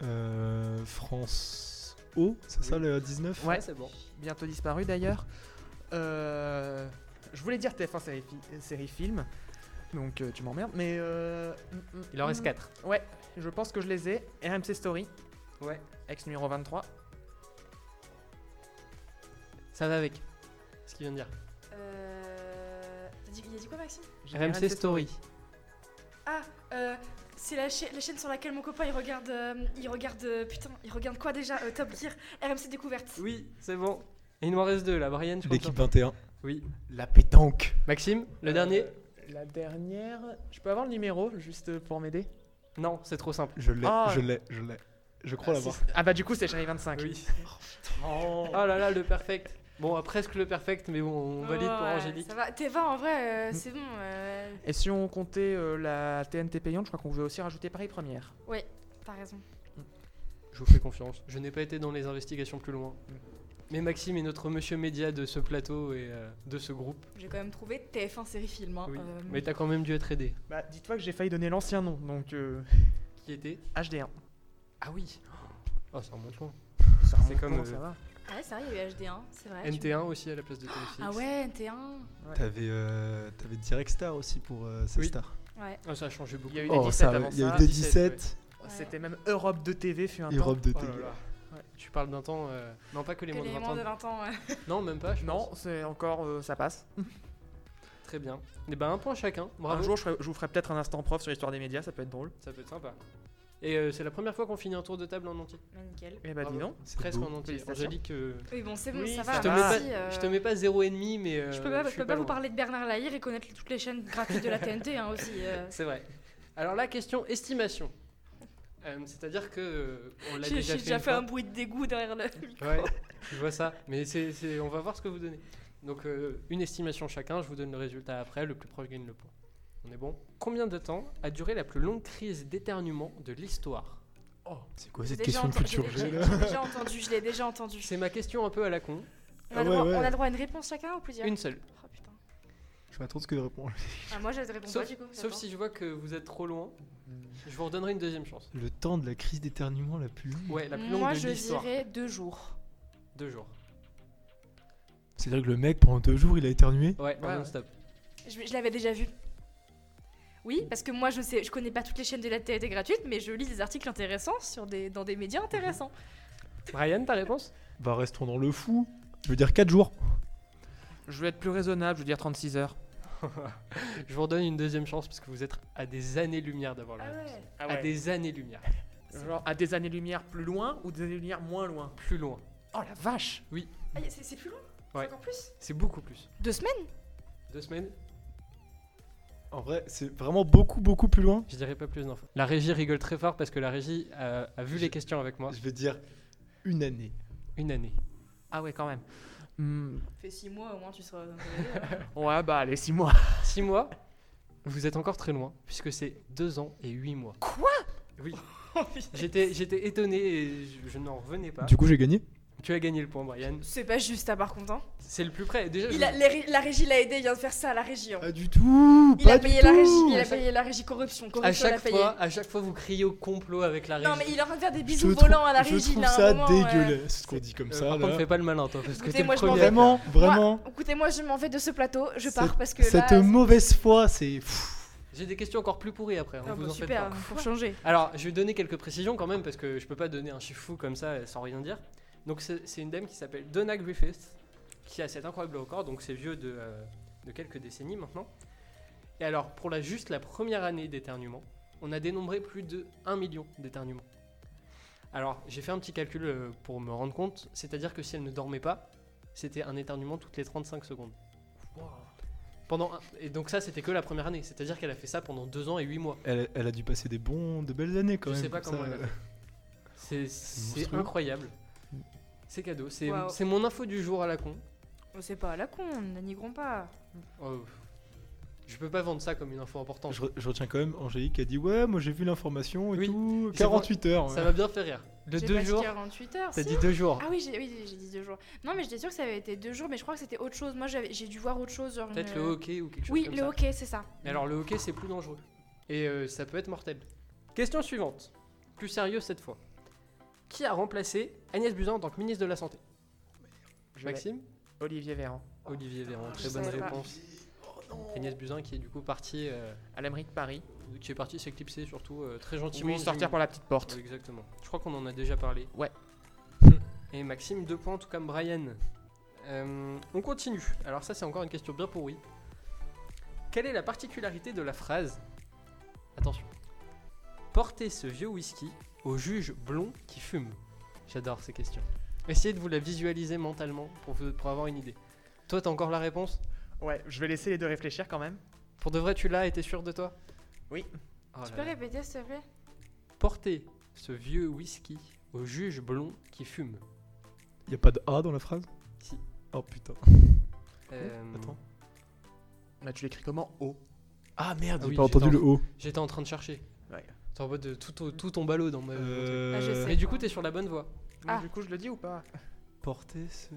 Euh, France O, c'est ça le 19 Ouais. c'est bon. Bientôt disparu d'ailleurs. Euh, je voulais dire TF1 série, fi- série film. Donc euh, tu m'emmerdes. Mais. euh, mm, mm, Il en reste mm. 4. Ouais, je pense que je les ai. RMC Story, Ouais. ex numéro 23. Ça va avec. Ce qu'il vient de dire. Euh. Il a dit quoi, Maxime? RMC Story. Ah, euh. C'est la, cha- la chaîne sur laquelle mon copain il regarde. euh, il regarde. euh, putain, il regarde quoi déjà Euh, Top Gear, RMC Découverte. Oui, c'est bon. Et il m'en reste deux là. Brian, tu L'équipe comptes 21. Oui. La pétanque. Maxime, le Euh, dernier La dernière. Je peux avoir le numéro juste pour m'aider? Non, c'est trop simple. Je l'ai, Ah. je l'ai, je l'ai. Je crois Ah, l'avoir. Ah bah du coup c'est Chérie 25. Oui. Oh là là, le perfect. Bon, euh, presque le perfect, mais bon, on valide pour Ouais, Angélique. Ça va. T20 en vrai, euh, c'est bon. euh, Et si on comptait euh, la TNT payante, je crois qu'on pouvait aussi rajouter Paris Première. T'as raison. Je vous fais confiance. Je n'ai pas été dans les investigations plus loin. Mais Maxime est notre monsieur média de ce plateau et euh, de ce groupe. J'ai quand même trouvé TF1 série film. hein, Oui. euh, Mais t'as quand même dû être aidé. Bah, dis-toi que j'ai failli donner l'ancien nom, donc euh, Qui était? HD1. Ah oui Oh, ça remonte loin. Ça remonte comme, loin, ça va. Ah ouais, c'est vrai, il y a eu HD1, c'est vrai. tu- NT1 aussi à la place de Téléfilm. Ah ouais, NT1. T'avais euh, t'avais Direct Star aussi pour euh, ces Oui. stars. Ouais. Ah, ça a changé beaucoup. Il y a eu Oh, des 17 ça, avant il y a ça. eu des 17, 17, C'était même Europe de TV fut un temps. Europe de Oh là là. Tu parles d'un temps. euh, Non, pas que les Que moins de les 20 moins ans. de 20 ans. ouais. Non, même pas. je Non, c'est encore euh, ça passe. Très bien. Et ben, un point chacun. Bravo. Un jour, je, ferai- je vous ferai peut-être un instant prof sur l'histoire des médias, ça peut être drôle. Ça peut être sympa. Et euh, c'est la première fois qu'on finit un tour de table en entier. Bah, nickel. Eh bah, dis donc. C'est Presque beau. en entier. Angélique, euh, Oui, bon, c'est bon, Oui, ça ça va. je, te mets pas, euh, je te mets pas 0,5, mais. euh, Je peux pas, je je suis peux pas vous parler de Bernard Lahire et connaître toutes les chaînes gratuites de la TNT hein, aussi. euh. C'est vrai. Alors la question estimation. Euh, C'est-à-dire que euh, on l'a J'ai déjà j'ai fait, déjà une fait fois. un bruit de dégoût derrière le micro. Ouais, je vois ça. Mais c'est, on va voir ce que vous donnez. Donc euh, une estimation chacun. Je vous donne le résultat après. Le plus proche gagne le point. On est bon. Combien de temps a duré la plus longue crise d'éternuement de l'histoire C'est quoi cette question de culture j'ai- déjà entendu, je l'ai déjà entendu. C'est ma question un peu à la con. On a, Ah droit, ouais, ouais. on a le droit à une réponse chacun ou plusieurs Une seule. Oh putain. Je m'attends ce que de répondre. Ah, moi je réponds Sauf, pas du coup. sauf si je vois que vous êtes trop loin, je vous redonnerai une deuxième chance. Le temps de la crise d'éternuement la plus longue. Ouais, la plus longue Moi de je dirais deux jours. Deux jours. C'est-à-dire que le mec, pendant deux jours, il a éternué? Ouais, Ouais, non stop. Je, je l'avais déjà vu. Oui, parce que moi je sais, je connais pas toutes les chaînes de la TNT gratuite, mais je lis des articles intéressants sur des, dans des médias intéressants. Brian, ta réponse? Bah, restons dans le fou. Je veux dire 4 jours. Je vais être plus raisonnable, je veux dire 36 heures. Je vous redonne une deuxième chance parce que vous êtes à des années-lumière d'avoir la Ah réponse. ouais. Ah À des années-lumière. Genre à des années-lumière plus loin ou des années-lumière moins loin? Plus loin. Oh la vache Ah, c'est c'est plus loin? Ouais. C'est Encore plus? C'est beaucoup plus. Deux semaines? Deux semaines? En vrai, c'est vraiment beaucoup, beaucoup plus loin. Je dirais pas plus d'infos. La régie rigole très fort parce que la régie a, a vu Je- les questions avec moi. Je vais dire une année. Une année. Ah ouais quand même. Hmm, Fait six mois au moins tu seras. Ouais bah allez 6 mois. Six mois, vous êtes encore très loin puisque c'est deux ans et huit mois. Quoi? Oui. J'étais, j'étais étonné et je, je n'en revenais pas. Du coup, j'ai gagné? Tu as gagné le point, Brian. C'est pas juste à par contre. Hein. C'est le plus près. Déjà, Il je- a, les ré- la régie l'a aidé, il vient de faire ça à la régie. hein. Pas du tout. Il pas a du payé tout. la régie, il a À payé la régie corruption. à Corruption, a chaque payé. fois, à chaque fois, vous criez au complot avec la régie. Non mais il est en train de faire des Je bisous trouve- volants à la Je régie. trouve là, à un ça moment, euh, dégueulasse ce qu'on dit comme Euh, ça. par contre, là. fais pas le malin, toi, parce que Écoutez, t'es le moi, je m'en premier. vais. à Vraiment, vraiment. Moi, écoutez, moi je m'en vais de ce plateau, je Cette- pars parce que Cette là. mauvaise foi, c'est. J'ai des questions encore plus pourries après. hein, Ah vous bah, en faites super, pas. changer. Alors, je vais donner quelques précisions quand même parce que je peux pas donner un chiffre fou comme ça sans rien dire. Donc, c'est une dame qui s'appelle Donna Griffith qui a cet incroyable record. Donc, c'est vieux de, euh, de quelques décennies maintenant. Et alors, pour la, juste la première année d'éternuement, on a dénombré plus de 1 million d'éternuements. Alors, j'ai fait un petit calcul euh, pour me rendre compte. C'est-à-dire que si elle ne dormait pas, c'était un éternuement toutes les 35 secondes. Pendant un- Et donc, ça, c'était que la première année. C'est-à-dire qu'elle a fait ça pendant 2 ans et 8 mois. Elle, elle a dû passer des bons, de belles années quand Je même. sais pas comme comment ça. elle a fait. C'est incroyable. C'est cadeau. C'est mon info du jour à la con. Oh, c'est pas à la con, ne pas. Oh, je peux pas vendre ça comme une info importante. Je, re- je retiens quand même Angélique qui a dit Ouais, moi j'ai vu l'information et Oui. tout. C'est 48 heures. Ça ouais. m'a bien fait rire. De deux pas jours. 48 heures. T'as si. dit deux jours. Ah oui, j'ai oui, dit deux jours. Non, mais j'étais sûre que ça avait été deux jours, mais je crois que c'était autre chose. Moi, j'avais- j'ai dû voir autre chose. Peut-être une- le hockey ou quelque chose Oui, comme le ça. hockey, c'est ça. Mais alors le hockey c'est plus dangereux. Et euh, ça peut être mortel. Question suivante. Plus sérieux cette fois. Qui a remplacé Agnès Buzyn en tant que ministre de la Santé Je Maxime Olivier Véran. Olivier Véran, très bonne réponse. Agnès Buzyn qui est du coup partie, euh, À la mairie de Paris. qui est partie s'éclipser surtout euh, très gentiment. voulais sortir par la petite porte. Oui, exactement. Je crois qu'on en a déjà parlé. Ouais. Et Maxime, deux points, tout comme Brian. Euh, on continue. Alors ça, c'est encore une question bien pourrie. Quelle est la particularité de la phrase? Attention. Portez ce vieux whisky au juge blond qui fume. J'adore ces questions. Essayez de vous la visualiser mentalement pour, vous- pour avoir une idée. Toi, t'as encore la réponse? Ouais, je vais laisser les deux réfléchir quand même. Pour de vrai, tu l'as et t'es sûr de toi? Oui. Oh Tu peux là. répéter, s'il te plaît? Portez ce vieux whisky au juge blond qui fume. Y a pas de A dans la phrase? Si. Oh putain. Euh, Attends. Là, tu l'écris comment? O Ah merde, Ah j'ai oui, pas entendu en- le O. J'étais en train de chercher. Ouais. C'est en mode de tout, tout ton ballot dans ma. Euh, Ah, je sais. Mais du coup, t'es sur la bonne voie. Ah. Du coup, je le dis ou pas? Porter ce.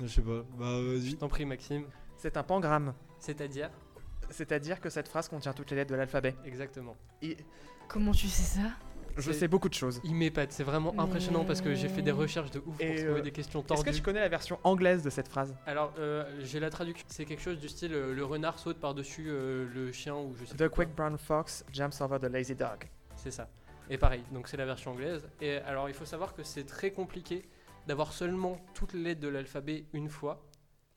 Je sais pas. Bah Je vas-y. t'en prie, Maxime. C'est un pangramme. C'est-à-dire? C'est-à-dire que cette phrase contient toutes les lettres de l'alphabet. Exactement. Et Comment tu sais ça? Je sais beaucoup de choses. Il m'épate, c'est vraiment impressionnant parce que j'ai fait des recherches de ouf pour Et, trouver euh, des questions Est-ce tordues. que tu connais la version anglaise de cette phrase? Alors, euh, j'ai la traduction. C'est quelque chose du style euh, le renard saute par-dessus euh, le chien ou je sais The pas quoi. quick brown fox jumps over the lazy dog. C'est ça. Et pareil, donc c'est la version anglaise. Et alors, il faut savoir que c'est très compliqué d'avoir seulement toutes les lettres de l'alphabet une fois,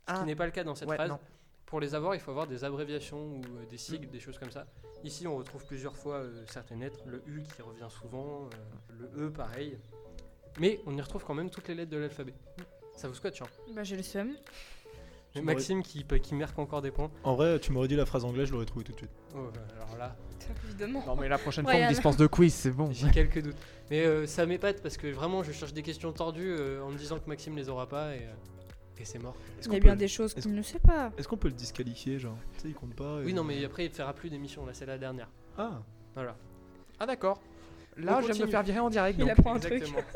ce Ah, qui n'est pas le cas dans cette ouais, phrase. non. Pour les avoir, il faut avoir des abréviations ou euh, des sigles, des choses comme ça. Ici, on retrouve plusieurs fois euh, certaines lettres, le U qui revient souvent, euh, le E pareil. Mais on y retrouve quand même toutes les lettres de l'alphabet. Ça vous scotche, hein Bah j'ai le seum. Tu Maxime qui, qui marque encore des points. En vrai, tu m'aurais dit la phrase anglaise, je l'aurais trouvé tout de suite. Oh, alors là, Évidemment. Non, mais la prochaine fois, on me dispense de quiz, c'est bon. j'ai quelques doutes. Mais euh, ça m'épate parce que vraiment, je cherche des questions tordues euh, en me disant que Maxime les aura pas et, euh, et c'est mort. Est-ce Il y a qu'on bien peut- des choses qu'il ne sait pas. Est-ce qu'on peut le disqualifier, genre? Tu sais, il compte pas. et- Oui, non, mais après, il ne fera plus d'émission. Là, c'est la dernière. Ah Voilà. Ah, d'accord. Là, On je viens de me faire virer en direct. Il donc. apprend un truc. Exactement.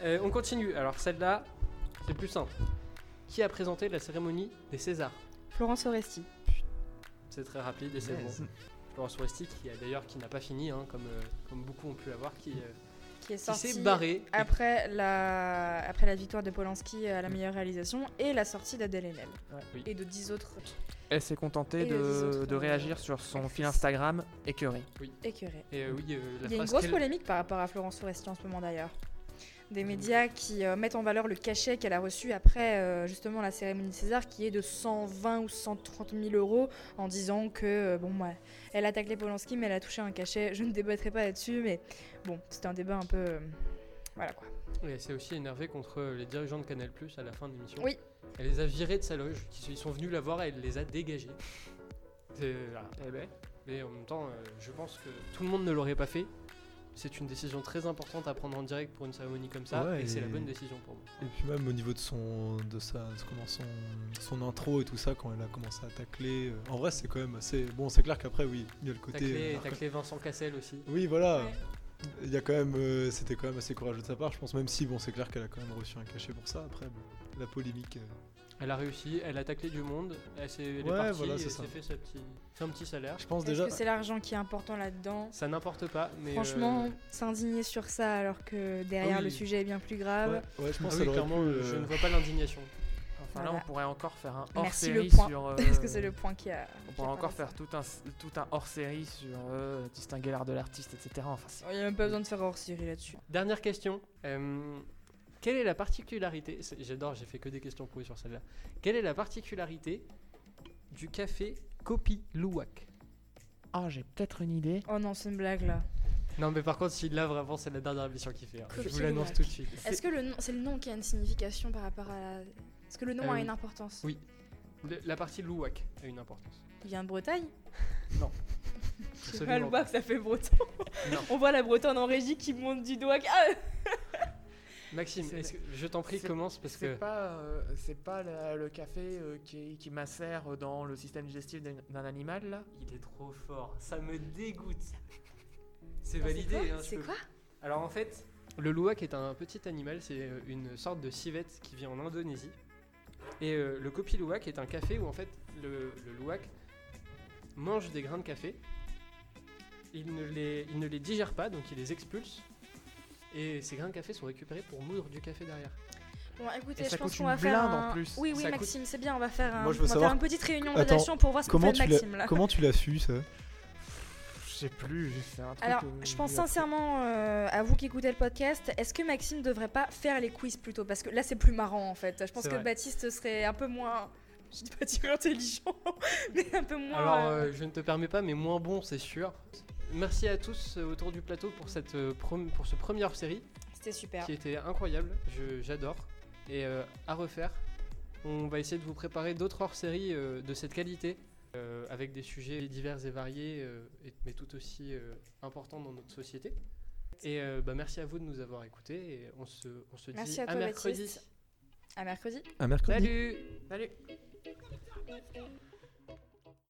Euh, on continue. Alors, celle-là, c'est plus simple. Qui a présenté la cérémonie des Césars? Florence Oresti. C'est très rapide et c'est Yes. bon. Florence Foresti, qui a d'ailleurs qui n'a pas fini, hein, comme, euh, comme beaucoup ont pu l'avoir, qui, euh, Qui est sorti s'est barré. après la, après la victoire de Polanski à la meilleure réalisation et la sortie d'Adèle Haenel. Oui. Et de 10 autres Elle s'est contentée de, de réagir sur son fil. Instagram écœuré. écœurés. Et euh, oui, euh, la Il y a une grosse polémique par rapport à Florence Foresti en ce moment d'ailleurs. Des médias qui euh, mettent en valeur le cachet qu'elle a reçu après euh, justement la cérémonie César qui est de 120 ou 130 000 euros en disant que euh, bon ouais, elle attaque les Polanski mais elle a touché un cachet. Je ne débattrai pas là-dessus mais bon c'était un débat un peu voilà quoi. Et elle s'est aussi énervée contre les dirigeants de Canal Plus à la fin de l'émission. Oui. Elle les a virés de sa loge. Ils sont venus la voir et elle les a dégagés. C'est- voilà. Eh ben. Mais en même temps, je pense que tout le monde ne l'aurait pas fait. C'est une décision très importante à prendre en direct pour une cérémonie comme ça, Ouais, et, c'est la bonne décision pour moi. Et puis même au niveau de son, de sa, de comment son, son intro et tout ça, quand elle a commencé à tacler. euh, en vrai, c'est quand même assez. Bon, c'est clair qu'après, oui, il y a le côté. Taclé, euh, taclé Vincent Cassel aussi. Oui, voilà. Ouais. Il y a quand même, euh, c'était quand même assez courageux de sa part, je pense. Même si, bon, c'est clair qu'elle a quand même reçu un cachet pour ça. Après, bon, la polémique. Euh, Elle a réussi, elle a taclé du monde, elle, s'est, elle est Ouais, partie voilà, c'est elle ça. s'est fait, sa petit, fait un petit salaire. je pense Est-ce déjà. que c'est l'argent qui est important là-dedans? Ça n'importe pas, mais Franchement, euh, s'indigner sur ça alors que derrière Ah oui. le sujet est bien plus grave. Ouais, ouais, je ah pense oui, aurait clairement, pu, je euh, ne vois pas l'indignation. Enfin là, Voilà. on pourrait encore faire un Merci le point. sur. euh, Parce que c'est le point qui a. On qui pourrait encore parlé faire tout un, tout un hors-série sur euh, distinguer l'art de l'artiste, etc. Enfin, c'est- ça. Il n'y a même pas besoin de faire hors série là-dessus. Dernière question. euh, quelle est la particularité c'est- J'adore, j'ai fait que des questions pourries sur celle-là. Quelle est la particularité du café Kopi Luwak? Ah, j'ai peut-être une idée. Oh non, c'est une blague là. Non, mais par contre, si là vraiment, c'est la dernière émission qu'il fait. hein. Je Kopi vous l'annonce Luwak. tout de suite. Est-ce que le nom, c'est le nom qui a une signification par rapport à la... Est-ce que le nom Euh, a une importance? Oui. Le- la partie Luwak a une importance. Il vient de Bretagne? Non. Je sais pas, Absolument ça fait breton. Non. On voit la bretonne en régie qui monte du doigt. Ah Maxime, C'est- est-ce que- je t'en prie, commence parce C'est que. pas, euh, c'est pas la- le café euh, qui, qui macère dans le système digestif d'un d'un animal là? Il est trop fort, ça me dégoûte. C'est Ah, validé. C'est quoi, hein, je C'est peux- quoi? Alors en fait, le luwak est un petit animal, c'est euh, une sorte de civette qui vit en Indonésie. Et euh, le kopi luwak est un café où en fait le, le luwak mange des grains de café. Il ne, les, il ne les digère pas, donc il les expulse. Et ces grains de café sont récupérés pour moudre du café derrière. Bon, écoutez, Et je ça pense qu'on va faire blinde en un... plus. Oui, oui, Ça coûte- Maxime, c'est bien, on va faire, un... Moi, je on veux va savoir- faire une petite réunion de rédaction pour voir ce qu'on fait de Maxime là. comment tu l'as su, ça? Je sais plus, j'ai fait un truc. Alors, euh, je pense sincèrement euh, à vous qui écoutez le podcast, est-ce que Maxime devrait pas faire les quiz plutôt? Parce que là, c'est plus marrant en fait. Je pense que vrai. Baptiste serait un peu moins. Je dis pas dire intelligent, mais un peu moins. Alors, euh, euh, je ne te permets pas, mais moins bon, c'est sûr. Merci à tous euh, autour du plateau pour, cette, euh, pour ce premier hors-série. C'était super. qui était incroyable, je- j'adore. Et euh, à refaire, on va essayer de vous préparer d'autres hors-séries euh, de cette qualité, euh, avec des sujets divers et variés, euh, et- mais tout aussi euh, importants dans notre société. Et euh, bah, merci à vous de nous avoir écoutés, et on se, on se Merci dit à à toi, mercredi. Baptiste. À mercredi. À mercredi. Salut Salut